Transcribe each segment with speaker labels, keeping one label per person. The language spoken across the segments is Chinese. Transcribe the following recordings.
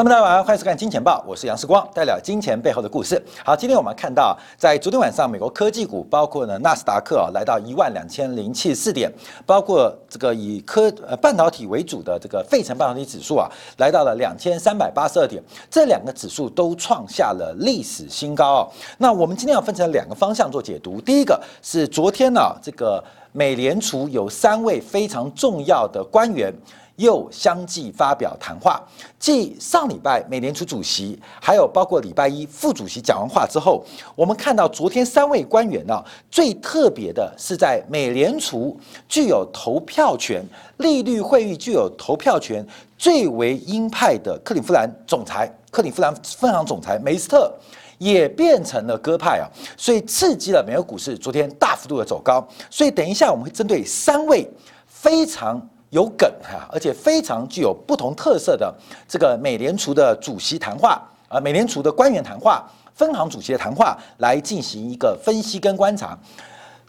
Speaker 1: 那么，大家晚上好，欢迎收看《金钱报》，我是杨世光，带来金钱背后的故事。好，今天我们看到，在昨天晚上，美国科技股包括呢纳斯达克啊，来到一万两千零七十四点，包括这个以科呃半导体为主的这个费城半导体指数啊，来到了两千三百八十二点，这两个指数都创下了历史新高哦。那我们今天要分成两个方向做解读，第一个是昨天呢，这个美联储有三位非常重要的官员。又相继发表谈话，继上礼拜美联储主席，还有包括礼拜一副主席讲完话之后，我们看到昨天三位官员呢，最特别的是在美联储具有投票权、利率会议具有投票权最为鹰派的克里夫兰总裁、克里夫兰分行总裁梅斯特，也变成了鸽派啊，所以刺激了美国股市昨天大幅度的走高。所以等一下我们会针对三位非常。有梗哈，而且非常具有不同特色的这个美联储的主席谈话啊，美联储的官员谈话、分行主席的谈话，来进行一个分析跟观察，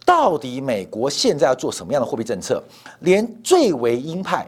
Speaker 1: 到底美国现在要做什么样的货币政策？连最为鹰派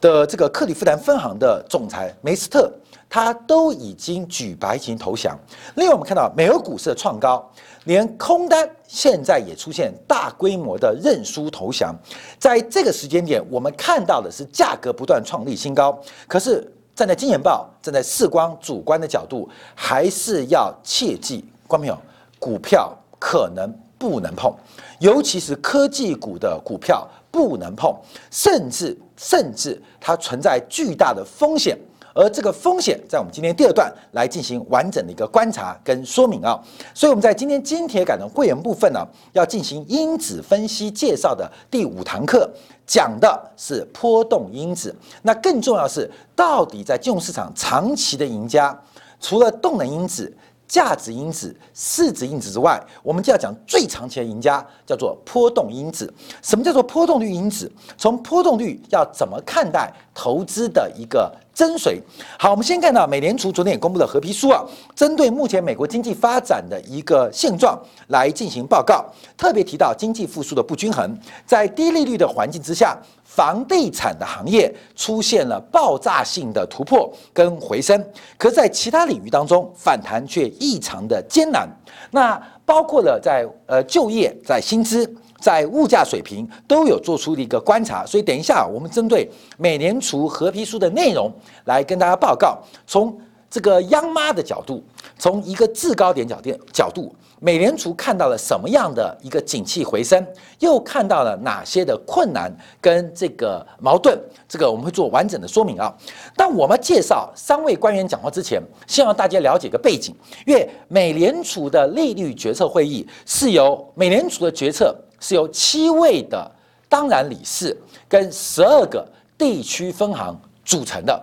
Speaker 1: 的这个克利夫兰分行的总裁梅斯特，他都已经举白旗投降。另外，我们看到美国股市的创高。连空单现在也出现大规模的认输投降，在这个时间点，我们看到的是价格不断创立新高。可是站在金钱报、站在视光主观的角度，还是要切记，观众朋友，股票可能不能碰，尤其是科技股的股票不能碰，甚至甚至它存在巨大的风险。而这个风险，在我们今天第二段来进行完整的一个观察跟说明啊，所以我们在今天金铁杆的会员部分呢，要进行因子分析介绍的第五堂课，讲的是波动因子。那更重要是，到底在金融市场长期的赢家，除了动能因子。价值因子、市值因子之外，我们就要讲最长期的赢家，叫做波动因子。什么叫做波动率因子？从波动率要怎么看待投资的一个真水？好，我们先看到美联储昨天也公布了合皮书啊，针对目前美国经济发展的一个现状来进行报告，特别提到经济复苏的不均衡，在低利率的环境之下。房地产的行业出现了爆炸性的突破跟回升，可在其他领域当中反弹却异常的艰难。那包括了在呃就业、在薪资、在物价水平都有做出的一个观察。所以等一下我们针对美联储合批书的内容来跟大家报告，从这个央妈的角度，从一个制高点角点角度。美联储看到了什么样的一个景气回升，又看到了哪些的困难跟这个矛盾？这个我们会做完整的说明啊。但我们介绍三位官员讲话之前，希望大家了解一个背景，因为美联储的利率决策会议是由美联储的决策是由七位的当然理事跟十二个地区分行组成的，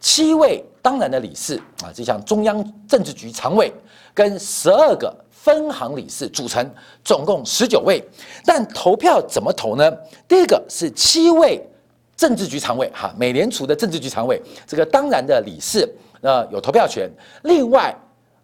Speaker 1: 七位当然的理事啊，就像中央政治局常委跟十二个。分行理事组成，总共十九位，但投票怎么投呢？第一个是七位政治局常委，哈，美联储的政治局常委，这个当然的理事，呃，有投票权。另外，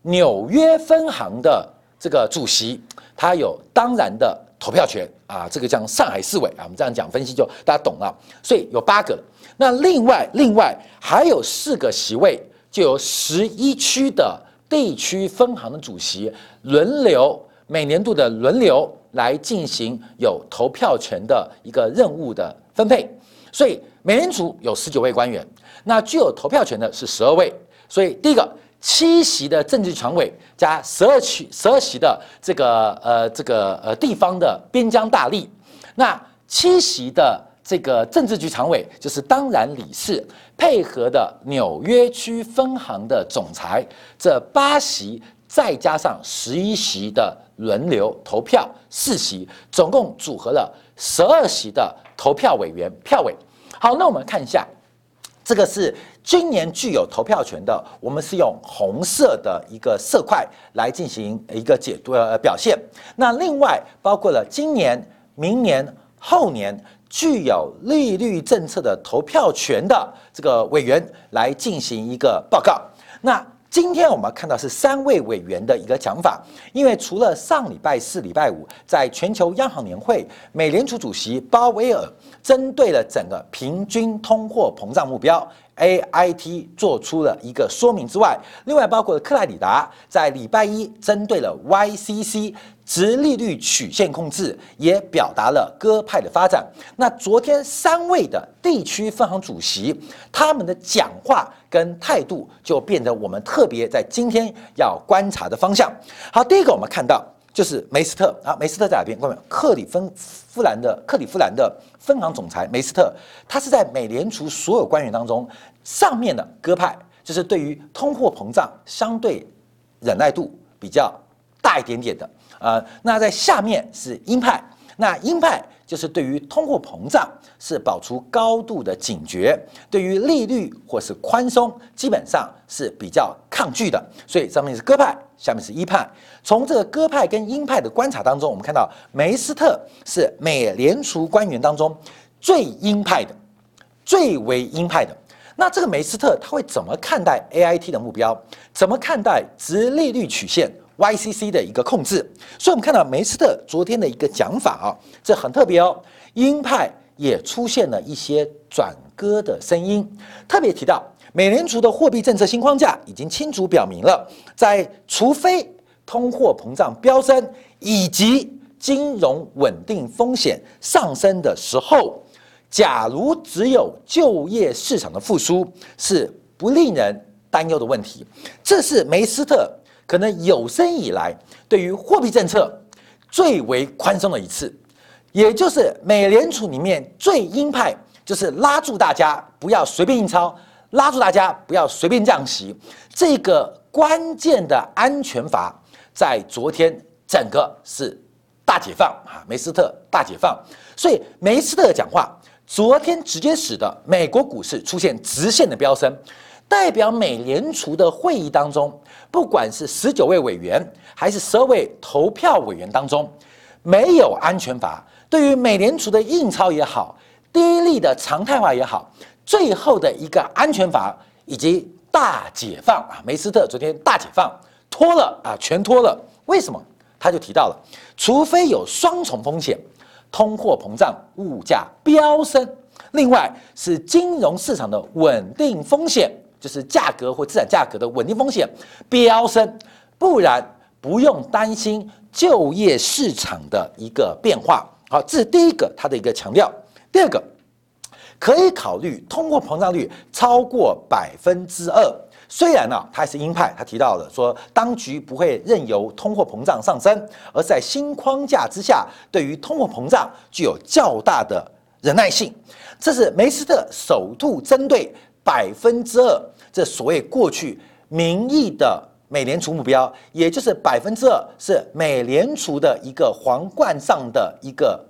Speaker 1: 纽约分行的这个主席，他有当然的投票权啊，这个叫上海市委啊，我们这样讲分析就大家懂了。所以有八个，那另外另外还有四个席位，就有十一区的。地区分行的主席轮流每年度的轮流来进行有投票权的一个任务的分配，所以美联储有十九位官员，那具有投票权的是十二位，所以第一个七席的政治常委加十二区十二席的这个呃这个呃地方的边疆大吏，那七席的。这个政治局常委就是当然理事，配合的纽约区分行的总裁，这八席再加上十一席的轮流投票四席，总共组合了十二席的投票委员票委。好，那我们看一下，这个是今年具有投票权的，我们是用红色的一个色块来进行一个解读呃表现。那另外包括了今年、明年、后年。具有利率政策的投票权的这个委员来进行一个报告。那今天我们看到是三位委员的一个讲法，因为除了上礼拜四、礼拜五在全球央行年会，美联储主席鲍威尔针对了整个平均通货膨胀目标 A I T 做出了一个说明之外，另外包括了克莱里达在礼拜一针对了 Y C C 直利率曲线控制，也表达了鸽派的发展。那昨天三位的地区分行主席他们的讲话跟态度，就变得我们特别在今天要观察的方向。好，第一个我们看到。就是梅斯特啊，梅斯特在哪边？各位，克里芬夫兰的克里夫兰的分行总裁梅斯特，他是在美联储所有官员当中上面的鸽派，就是对于通货膨胀相对忍耐度比较大一点点的啊。那在下面是鹰派，那鹰派就是对于通货膨胀是保持高度的警觉，对于利率或是宽松基本上是比较抗拒的，所以上面是鸽派。下面是鹰派，从这个鸽派跟鹰派的观察当中，我们看到梅斯特是美联储官员当中最鹰派的，最为鹰派的。那这个梅斯特他会怎么看待 A I T 的目标？怎么看待直利率曲线 Y C C 的一个控制？所以，我们看到梅斯特昨天的一个讲法啊，这很特别哦。鹰派也出现了一些转鸽的声音，特别提到。美联储的货币政策新框架已经清楚表明了，在除非通货膨胀飙升以及金融稳定风险上升的时候，假如只有就业市场的复苏是不令人担忧的问题。这是梅斯特可能有生以来对于货币政策最为宽松的一次，也就是美联储里面最鹰派，就是拉住大家不要随便印钞。拉住大家不要随便降息，这个关键的安全阀在昨天整个是大解放啊，梅斯特大解放，所以梅斯特讲话昨天直接使得美国股市出现直线的飙升，代表美联储的会议当中，不管是十九位委员还是十二位投票委员当中，没有安全阀，对于美联储的印钞也好，低利的常态化也好。最后的一个安全阀以及大解放啊，梅斯特昨天大解放脱了啊，全脱了。为什么？他就提到了，除非有双重风险，通货膨胀、物价飙升，另外是金融市场的稳定风险，就是价格或资产价格的稳定风险飙升，不然不用担心就业市场的一个变化。好，这是第一个他的一个强调。第二个。可以考虑通货膨胀率超过百分之二。虽然呢，他还是鹰派，他提到了说，当局不会任由通货膨胀上升，而在新框架之下，对于通货膨胀具有较大的忍耐性。这是梅斯特首度针对百分之二这所谓过去民意的美联储目标，也就是百分之二是美联储的一个皇冠上的一个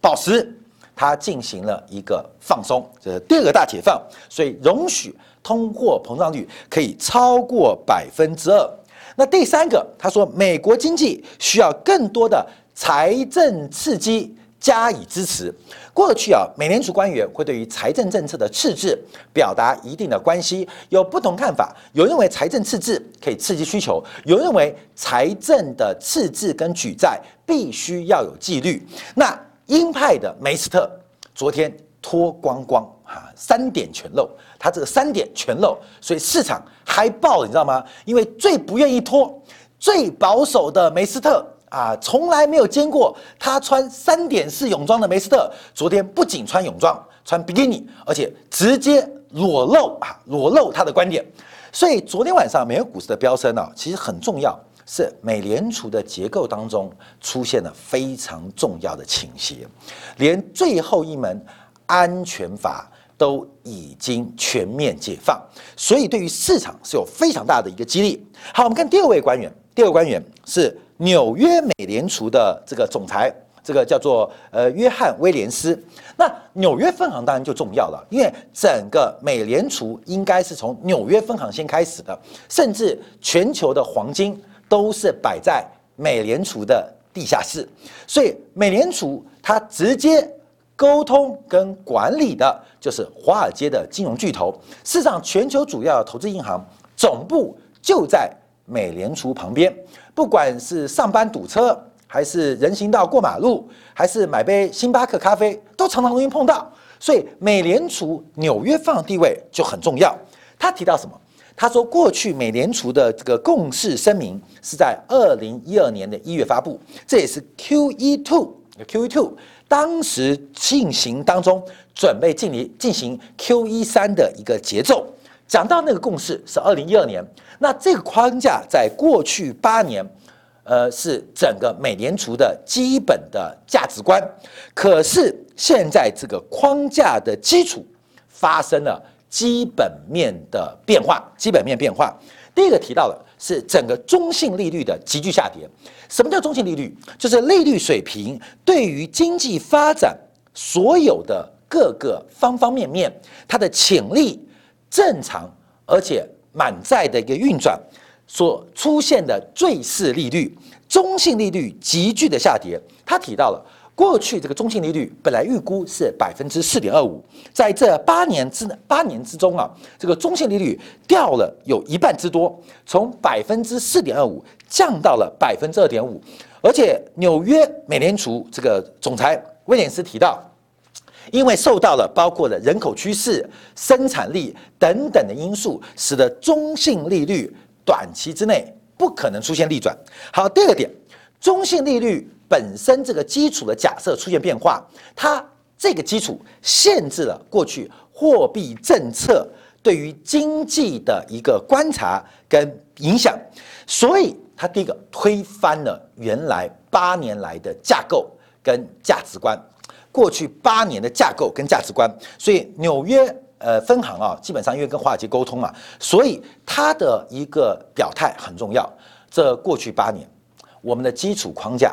Speaker 1: 宝石。它进行了一个放松，这是第二个大解放，所以容许通货膨胀率可以超过百分之二。那第三个，他说美国经济需要更多的财政刺激加以支持。过去啊，美联储官员会对于财政政策的赤字表达一定的关系，有不同看法。有认为财政赤字可以刺激需求，有认为财政的赤字跟举债必须要有纪律。那鹰派的梅斯特昨天脱光光啊，三点全漏，他这个三点全漏，所以市场嗨爆了，你知道吗？因为最不愿意脱、最保守的梅斯特啊，从来没有见过他穿三点式泳装的梅斯特，昨天不仅穿泳装，穿比基尼，而且直接裸露啊，裸露他的观点。所以昨天晚上美国股市的飙升呢，其实很重要。是美联储的结构当中出现了非常重要的倾斜，连最后一门安全阀都已经全面解放，所以对于市场是有非常大的一个激励。好，我们看第二位官员，第二位官员是纽约美联储的这个总裁，这个叫做呃约翰威廉斯。那纽约分行当然就重要了，因为整个美联储应该是从纽约分行先开始的，甚至全球的黄金。都是摆在美联储的地下室，所以美联储它直接沟通跟管理的就是华尔街的金融巨头。事实上，全球主要的投资银行总部就在美联储旁边。不管是上班堵车，还是人行道过马路，还是买杯星巴克咖啡，都常常容易碰到。所以美联储纽约放的地位就很重要。他提到什么？他说，过去美联储的这个共识声明是在二零一二年的一月发布，这也是 Q E two Q E two 当时进行当中准备进行进行 Q E 三的一个节奏。讲到那个共识是二零一二年，那这个框架在过去八年，呃，是整个美联储的基本的价值观。可是现在这个框架的基础发生了。基本面的变化，基本面变化。第一个提到的是整个中性利率的急剧下跌。什么叫中性利率？就是利率水平对于经济发展所有的各个方方面面，它的潜力正常而且满载的一个运转所出现的最适利率，中性利率急剧的下跌。他提到了。过去这个中性利率本来预估是百分之四点二五，在这八年之八年之中啊，这个中性利率掉了有一半之多，从百分之四点二五降到了百分之二点五。而且纽约美联储这个总裁威廉斯提到，因为受到了包括了人口趋势、生产力等等的因素，使得中性利率短期之内不可能出现逆转。好，第二个点，中性利率。本身这个基础的假设出现变化，它这个基础限制了过去货币政策对于经济的一个观察跟影响，所以它第一个推翻了原来八年来的架构跟价值观，过去八年的架构跟价值观，所以纽约呃分行啊，基本上因为跟华尔街沟通嘛，所以它的一个表态很重要。这过去八年，我们的基础框架。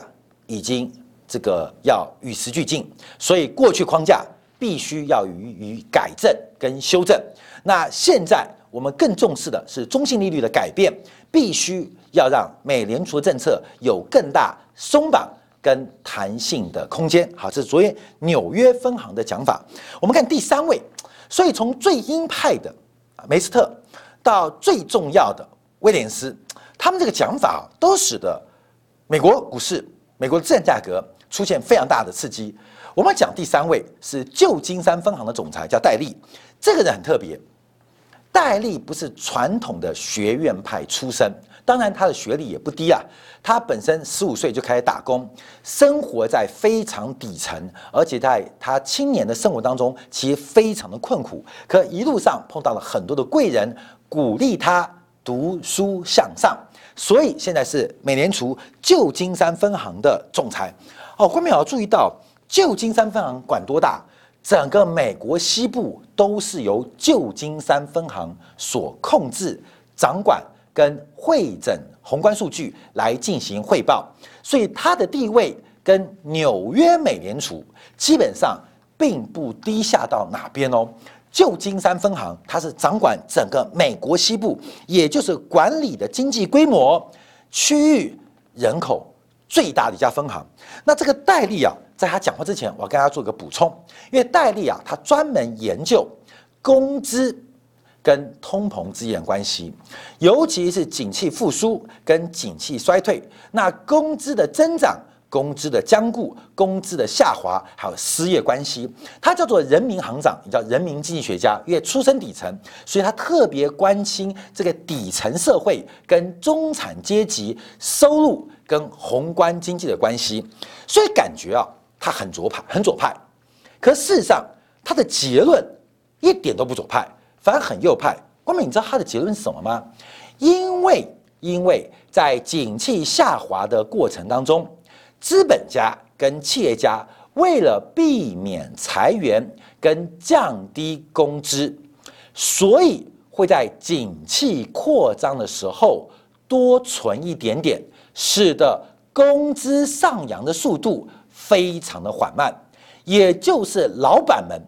Speaker 1: 已经这个要与时俱进，所以过去框架必须要予以改正跟修正。那现在我们更重视的是中性利率的改变，必须要让美联储政策有更大松绑跟弹性的空间。好，这是昨天纽约分行的讲法。我们看第三位，所以从最鹰派的梅斯特到最重要的威廉斯，他们这个讲法都使得美国股市。美国的资产价格出现非常大的刺激。我们讲第三位是旧金山分行的总裁，叫戴利。这个人很特别，戴利不是传统的学院派出身，当然他的学历也不低啊。他本身十五岁就开始打工，生活在非常底层，而且在他青年的生活当中，其实非常的困苦。可一路上碰到了很多的贵人，鼓励他读书向上。所以现在是美联储旧金山分行的总裁哦，观众要注意到，旧金山分行管多大？整个美国西部都是由旧金山分行所控制、掌管跟会诊宏观数据来进行汇报，所以它的地位跟纽约美联储基本上并不低下到哪边哦。旧金山分行，它是掌管整个美国西部，也就是管理的经济规模、区域、人口最大的一家分行。那这个戴利啊，在他讲话之前，我要跟大家做个补充，因为戴利啊，他专门研究工资跟通膨之间的关系，尤其是景气复苏跟景气衰退，那工资的增长。工资的僵固、工资的下滑，还有失业关系，他叫做人民行长，也叫人民经济学家，因为出身底层，所以他特别关心这个底层社会跟中产阶级收入跟宏观经济的关系，所以感觉啊，他很左派，很左派。可事实上，他的结论一点都不左派，反而很右派。光明，你知道他的结论是什么吗？因为，因为在景气下滑的过程当中。资本家跟企业家为了避免裁员跟降低工资，所以会在景气扩张的时候多存一点点，使得工资上扬的速度非常的缓慢。也就是老板们、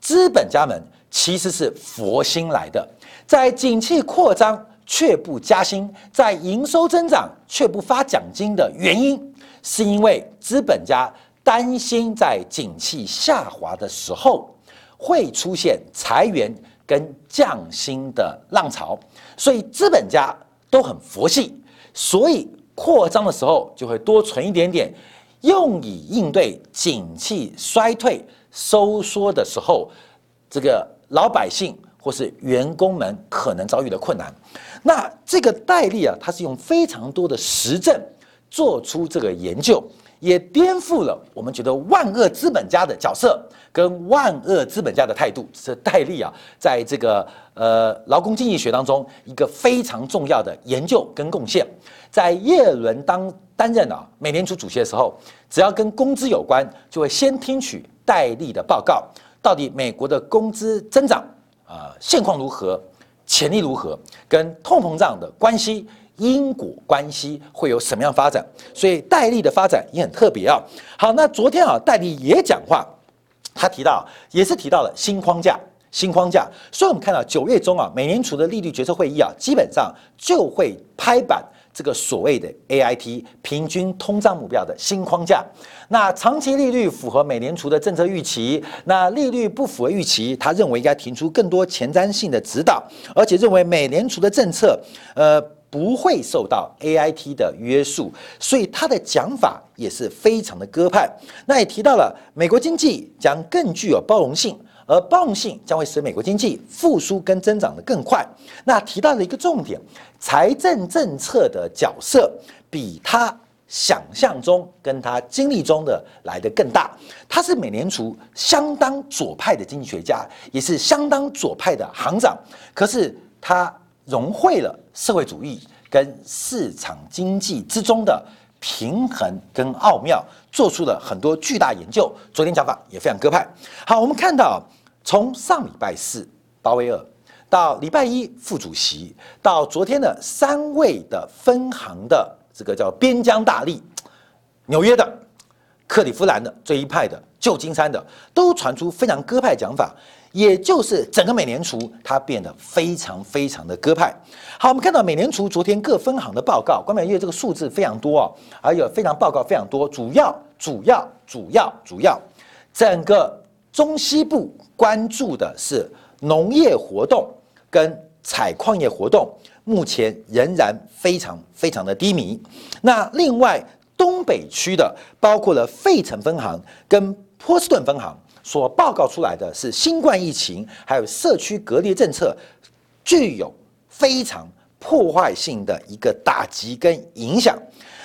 Speaker 1: 资本家们其实是佛心来的，在景气扩张却不加薪，在营收增长却不发奖金的原因。是因为资本家担心在景气下滑的时候会出现裁员跟降薪的浪潮，所以资本家都很佛系，所以扩张的时候就会多存一点点，用以应对景气衰退收缩的时候，这个老百姓或是员工们可能遭遇的困难。那这个戴笠啊，他是用非常多的实证做出这个研究，也颠覆了我们觉得万恶资本家的角色跟万恶资本家的态度。是戴笠啊，在这个呃劳工经济学当中一个非常重要的研究跟贡献。在耶伦当担任啊美联储主席的时候，只要跟工资有关，就会先听取戴笠的报告，到底美国的工资增长啊现况如何？潜力如何？跟通膨胀的关系、因果关系会有什么样发展？所以戴笠的发展也很特别啊。好，那昨天啊，戴笠也讲话，他提到也是提到了新框架，新框架。所以我们看到九月中啊，美联储的利率决策会议啊，基本上就会拍板。这个所谓的 AIT 平均通胀目标的新框架，那长期利率符合美联储的政策预期，那利率不符合预期，他认为应该提出更多前瞻性的指导，而且认为美联储的政策，呃，不会受到 AIT 的约束，所以他的讲法也是非常的鸽派。那也提到了美国经济将更具有包容性。而包容性将会使美国经济复苏跟增长的更快。那提到了一个重点，财政政策的角色比他想象中跟他经历中的来的更大。他是美联储相当左派的经济学家，也是相当左派的行长。可是他融汇了社会主义跟市场经济之中的平衡跟奥妙，做出了很多巨大研究。昨天讲法也非常鸽派。好，我们看到。从上礼拜四鲍威尔到礼拜一副主席，到昨天的三位的分行的这个叫边疆大吏，纽约的、克利夫兰的这一派的、旧金山的，都传出非常鸽派讲法，也就是整个美联储它变得非常非常的鸽派。好，我们看到美联储昨天各分行的报告，关美月这个数字非常多啊，而且非常报告非常多，主要主要主要主要整个中西部。关注的是农业活动跟采矿业活动，目前仍然非常非常的低迷。那另外东北区的，包括了费城分行跟波士顿分行所报告出来的是新冠疫情还有社区隔离政策具有非常破坏性的一个打击跟影响。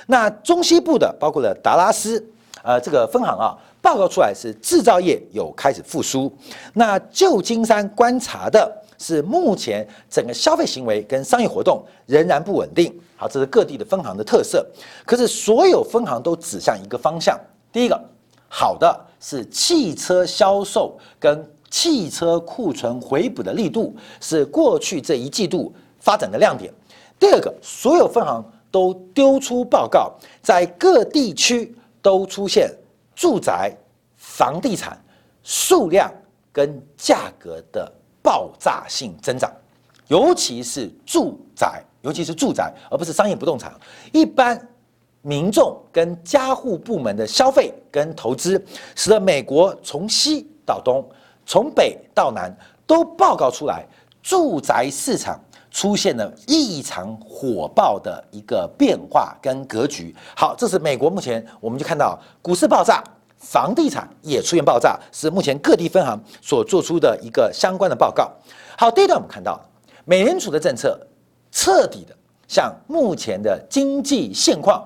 Speaker 1: 那中西部的，包括了达拉斯，呃，这个分行啊。报告出来是制造业有开始复苏，那旧金山观察的是目前整个消费行为跟商业活动仍然不稳定。好，这是各地的分行的特色。可是所有分行都指向一个方向：第一个，好的是汽车销售跟汽车库存回补的力度是过去这一季度发展的亮点；第二个，所有分行都丢出报告，在各地区都出现。住宅、房地产数量跟价格的爆炸性增长，尤其是住宅，尤其是住宅，而不是商业不动产。一般民众跟家户部门的消费跟投资，使得美国从西到东、从北到南都报告出来，住宅市场出现了异常火爆的一个变化跟格局。好，这是美国目前我们就看到股市爆炸。房地产也出现爆炸，是目前各地分行所做出的一个相关的报告。好，第一段我们看到，美联储的政策彻底的向目前的经济现况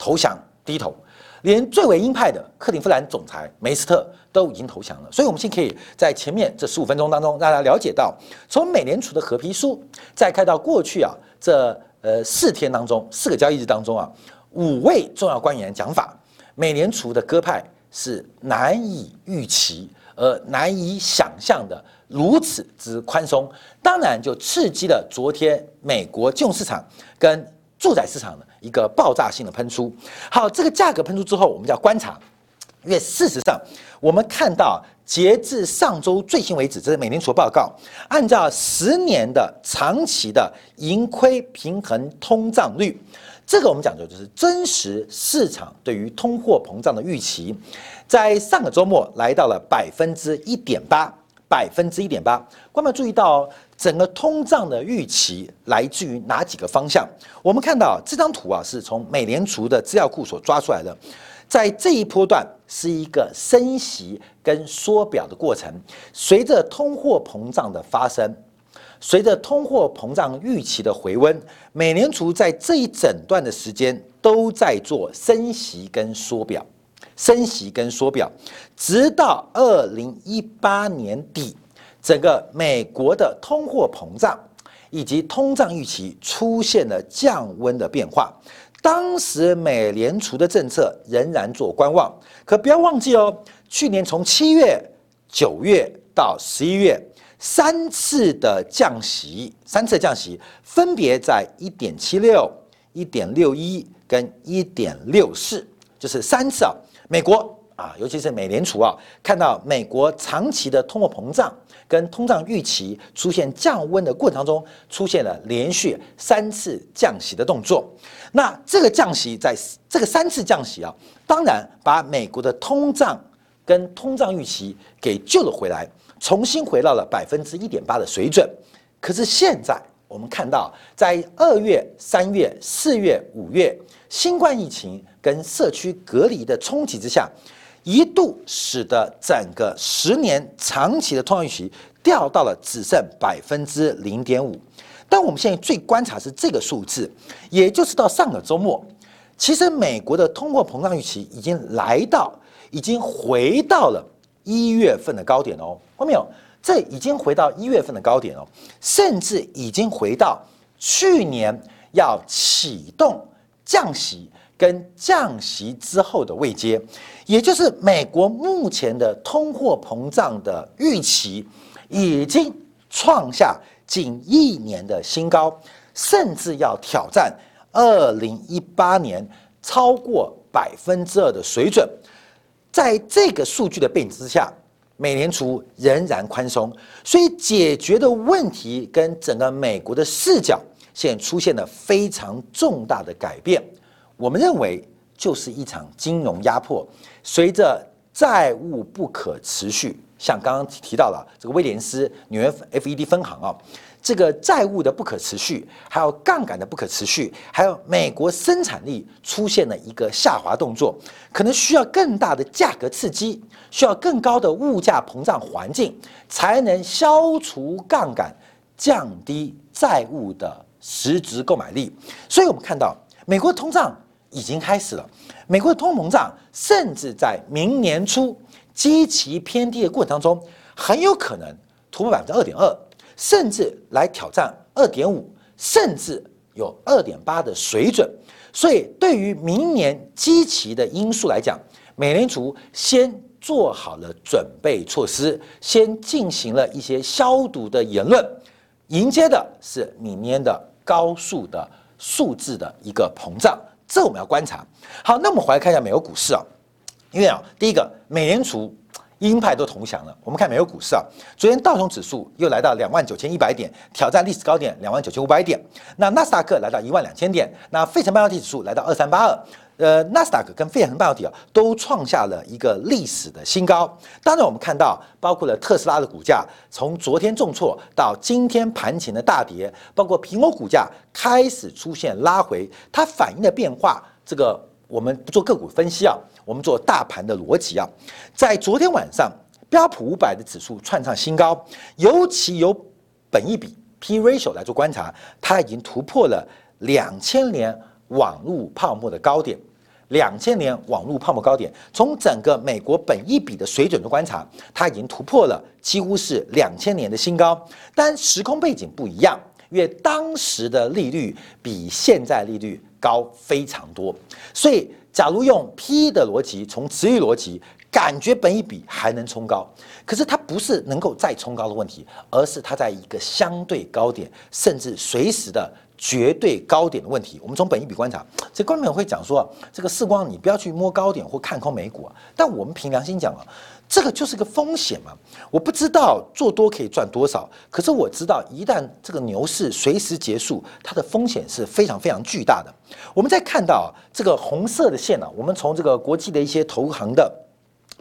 Speaker 1: 投降低头，连最为鹰派的克林夫兰总裁梅斯特都已经投降了。所以，我们先可以在前面这十五分钟当中，让大家了解到，从美联储的合皮书，再看到过去啊这呃四天当中，四个交易日当中啊，五位重要官员讲法，美联储的鸽派。是难以预期而难以想象的如此之宽松，当然就刺激了昨天美国金融市场跟住宅市场的一个爆炸性的喷出。好，这个价格喷出之后，我们就要观察，因为事实上我们看到截至上周最新为止，这是美联储报告，按照十年的长期的盈亏平衡通胀率。这个我们讲究就是真实市场对于通货膨胀的预期，在上个周末来到了百分之一点八，百分之一点八。观众注意到整个通胀的预期来自于哪几个方向？我们看到这张图啊，是从美联储的资料库所抓出来的。在这一波段是一个升息跟缩表的过程，随着通货膨胀的发生。随着通货膨胀预期的回温，美联储在这一整段的时间都在做升息跟缩表，升息跟缩表，直到二零一八年底，整个美国的通货膨胀以及通胀预期出现了降温的变化。当时美联储的政策仍然做观望，可不要忘记哦，去年从七月、九月到十一月。三次的降息，三次降息分别在一点七六、一点六一跟一点六四，就是三次啊。美国啊，尤其是美联储啊，看到美国长期的通货膨胀跟通胀预期出现降温的过程当中，出现了连续三次降息的动作。那这个降息在这个三次降息啊，当然把美国的通胀跟通胀预期给救了回来。重新回到了百分之一点八的水准，可是现在我们看到，在二月、三月、四月、五月，新冠疫情跟社区隔离的冲击之下，一度使得整个十年长期的通胀预期掉到了只剩百分之零点五。但我们现在最观察是这个数字，也就是到上个周末，其实美国的通货膨胀预期已经来到，已经回到了。一月份的高点哦，看到没有？这已经回到一月份的高点哦，甚至已经回到去年要启动降息跟降息之后的位阶，也就是美国目前的通货膨胀的预期已经创下近一年的新高，甚至要挑战二零一八年超过百分之二的水准。在这个数据的背景之下，美联储仍然宽松，所以解决的问题跟整个美国的视角现出现了非常重大的改变。我们认为就是一场金融压迫，随着债务不可持续，像刚刚提到了这个威廉斯纽约 FED 分行啊。这个债务的不可持续，还有杠杆的不可持续，还有美国生产力出现了一个下滑动作，可能需要更大的价格刺激，需要更高的物价膨胀环境，才能消除杠杆，降低债务的实质购买力。所以，我们看到美国通胀已经开始了，美国的通膨胀甚至在明年初极其偏低的过程当中，很有可能突破百分之二点二。甚至来挑战二点五，甚至有二点八的水准。所以，对于明年基期的因素来讲，美联储先做好了准备措施，先进行了一些消毒的言论，迎接的是明年的高速的数字的一个膨胀。这我们要观察。好，那我们回来看一下美国股市啊，因为啊，第一个，美联储。鹰派都投降了。我们看美国股市啊，昨天道琼指数又来到两万九千一百点，挑战历史高点两万九千五百点。那纳斯达克来到一万两千点，那费城半导体指数来到二三八二。呃，纳斯达克跟费城半导体啊，都创下了一个历史的新高。当然，我们看到包括了特斯拉的股价从昨天重挫到今天盘前的大跌，包括苹果股价开始出现拉回，它反映的变化，这个我们不做个股分析啊。我们做大盘的逻辑啊，在昨天晚上，标普五百的指数创上新高，尤其由本一比 P ratio 来做观察，它已经突破了两千年网络泡沫的高点。两千年网络泡沫高点，从整个美国本一比的水准的观察，它已经突破了几乎是两千年的新高。但时空背景不一样，因为当时的利率比现在利率高非常多，所以。假如用 P 的逻辑，从值域逻辑，感觉本一比还能冲高，可是它不是能够再冲高的问题，而是它在一个相对高点，甚至随时的绝对高点的问题。我们从本一比观察，这观众会讲说，这个视光你不要去摸高点或看空美股啊。但我们凭良心讲啊。这个就是个风险嘛，我不知道做多可以赚多少，可是我知道一旦这个牛市随时结束，它的风险是非常非常巨大的。我们在看到这个红色的线呢，我们从这个国际的一些投行的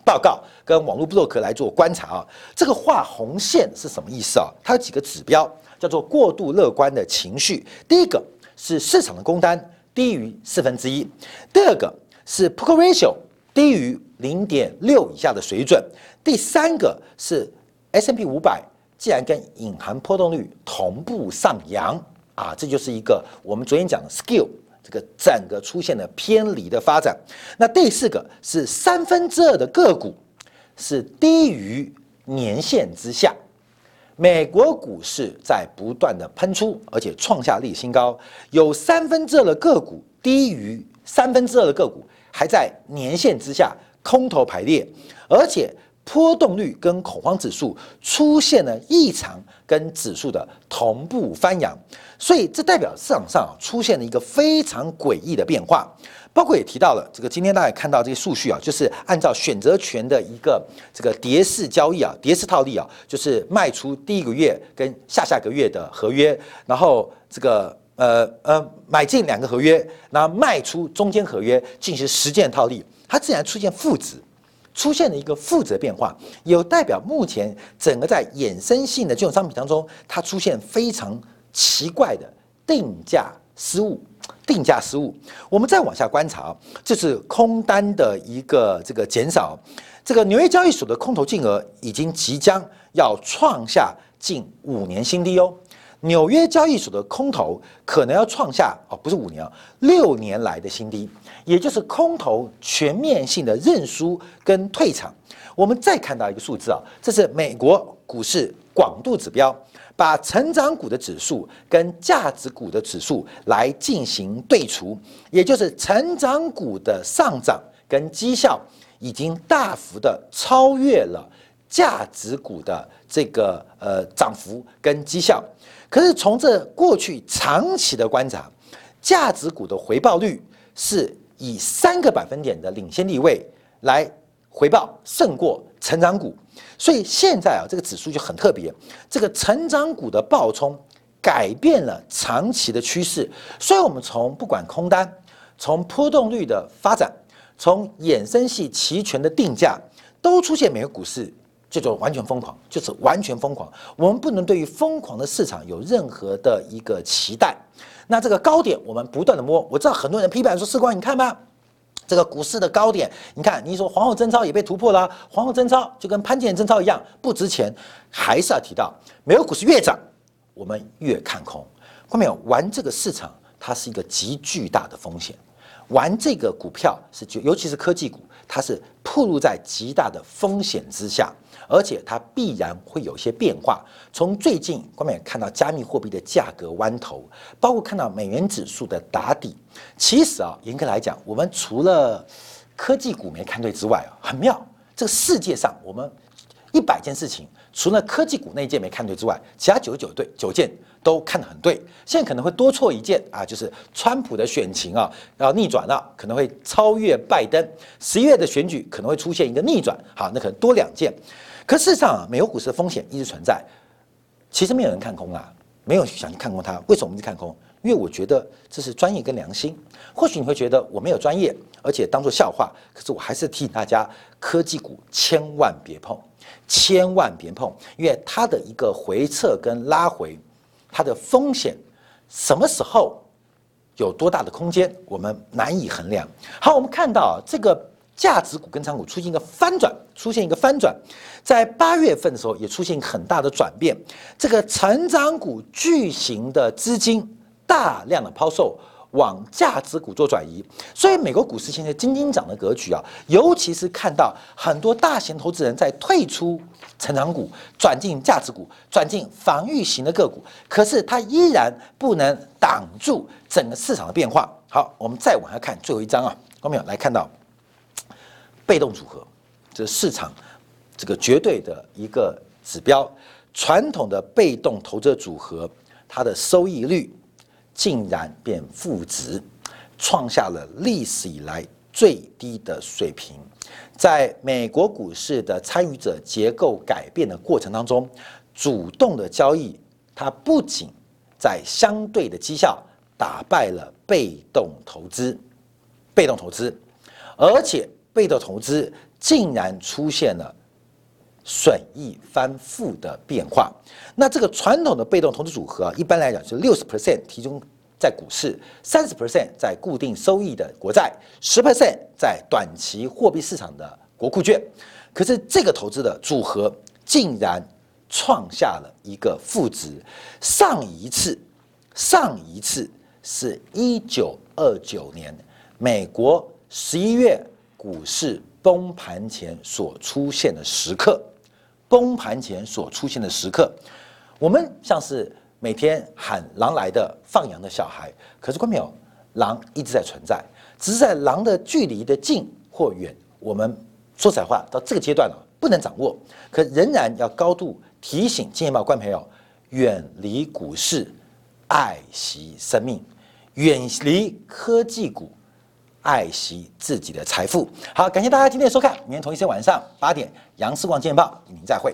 Speaker 1: 报告跟网络布洛克来做观察啊，这个画红线是什么意思啊？它有几个指标，叫做过度乐观的情绪。第一个是市场的工单低于四分之一，第二个是 p u k ratio。低于零点六以下的水准。第三个是 S M P 五百，既然跟隐含波动率同步上扬啊，这就是一个我们昨天讲的 skill 这个整个出现了偏离的发展。那第四个是三分之二的个股是低于年线之下。美国股市在不断的喷出，而且创下历史新高，有三分之二的个股低于三分之二的个股还在年线之下空头排列，而且。波动率跟恐慌指数出现了异常，跟指数的同步翻扬，所以这代表市场上出现了一个非常诡异的变化。包括也提到了这个，今天大家看到这些数据啊，就是按照选择权的一个这个蝶式交易啊，蝶式套利啊，就是卖出第一个月跟下下个月的合约，然后这个呃呃买进两个合约，然后卖出中间合约进行实践套利，它自然出现负值。出现了一个负值变化，有代表目前整个在衍生性的这种商品当中，它出现非常奇怪的定价失误。定价失误，我们再往下观察，这是空单的一个这个减少。这个纽约交易所的空头净额已经即将要创下近五年新低哦。纽约交易所的空头可能要创下哦，不是五年啊，六年来的新低，也就是空头全面性的认输跟退场。我们再看到一个数字啊，这是美国股市广度指标，把成长股的指数跟价值股的指数来进行对除，也就是成长股的上涨跟绩效已经大幅的超越了价值股的这个呃涨幅跟绩效。可是从这过去长期的观察，价值股的回报率是以三个百分点的领先地位来回报胜过成长股，所以现在啊这个指数就很特别，这个成长股的暴冲改变了长期的趋势，所以我们从不管空单，从波动率的发展，从衍生系期权的定价，都出现美国股市。这就完全疯狂，就是完全疯狂。我们不能对于疯狂的市场有任何的一个期待。那这个高点，我们不断的摸。我知道很多人批判说：“世光，你看吧，这个股市的高点，你看，你说皇后贞操也被突破了，皇后贞操就跟潘建贞操一样不值钱。”还是要提到，美国股市越涨，我们越看空。后面玩这个市场，它是一个极巨大的风险。玩这个股票是，尤其是科技股，它是暴露在极大的风险之下。而且它必然会有一些变化。从最近，我们也看到加密货币的价格弯头，包括看到美元指数的打底。其实啊，严格来讲，我们除了科技股没看对之外啊，很妙。这个世界上，我们一百件事情，除了科技股那一件没看对之外，其他九十九对九件都看得很对。现在可能会多错一件啊，就是川普的选情啊要逆转了，可能会超越拜登。十一月的选举可能会出现一个逆转，好，那可能多两件。可事实上啊，美国股市的风险一直存在。其实没有人看空啊，没有想去看空它。为什么我们去看空？因为我觉得这是专业跟良心。或许你会觉得我没有专业，而且当做笑话。可是我还是提醒大家，科技股千万别碰，千万别碰，因为它的一个回撤跟拉回，它的风险什么时候有多大的空间，我们难以衡量。好，我们看到这个。价值股跟长股出现一个翻转，出现一个翻转，在八月份的时候也出现很大的转变。这个成长股巨型的资金大量的抛售，往价值股做转移，所以美国股市现在金金涨的格局啊，尤其是看到很多大型投资人在退出成长股，转进价值股，转进防御型的个股，可是它依然不能挡住整个市场的变化。好，我们再往下看最后一张啊，有没有来看到？被动组合，这是市场这个绝对的一个指标。传统的被动投资组合，它的收益率竟然变负值，创下了历史以来最低的水平。在美国股市的参与者结构改变的过程当中，主动的交易，它不仅在相对的绩效打败了被动投资，被动投资，而且。被动投资竟然出现了损益翻负的变化，那这个传统的被动投资组合，一般来讲是六十 percent 提供在股市，三十 percent 在固定收益的国债，十 percent 在短期货币市场的国库券。可是这个投资的组合竟然创下了一个负值，上一次，上一次是一九二九年美国十一月股市崩盘前所出现的时刻，崩盘前所出现的时刻，我们像是。每天喊狼来的放羊的小孩，可是关没有，狼一直在存在，只是在狼的距离的近或远，我们说实话，到这个阶段了不能掌握，可仍然要高度提醒金钱报观朋友，远离股市，爱惜生命，远离科技股，爱惜自己的财富。好，感谢大家今天的收看，明天同一时间晚上八点，杨世光金钱豹与您再会。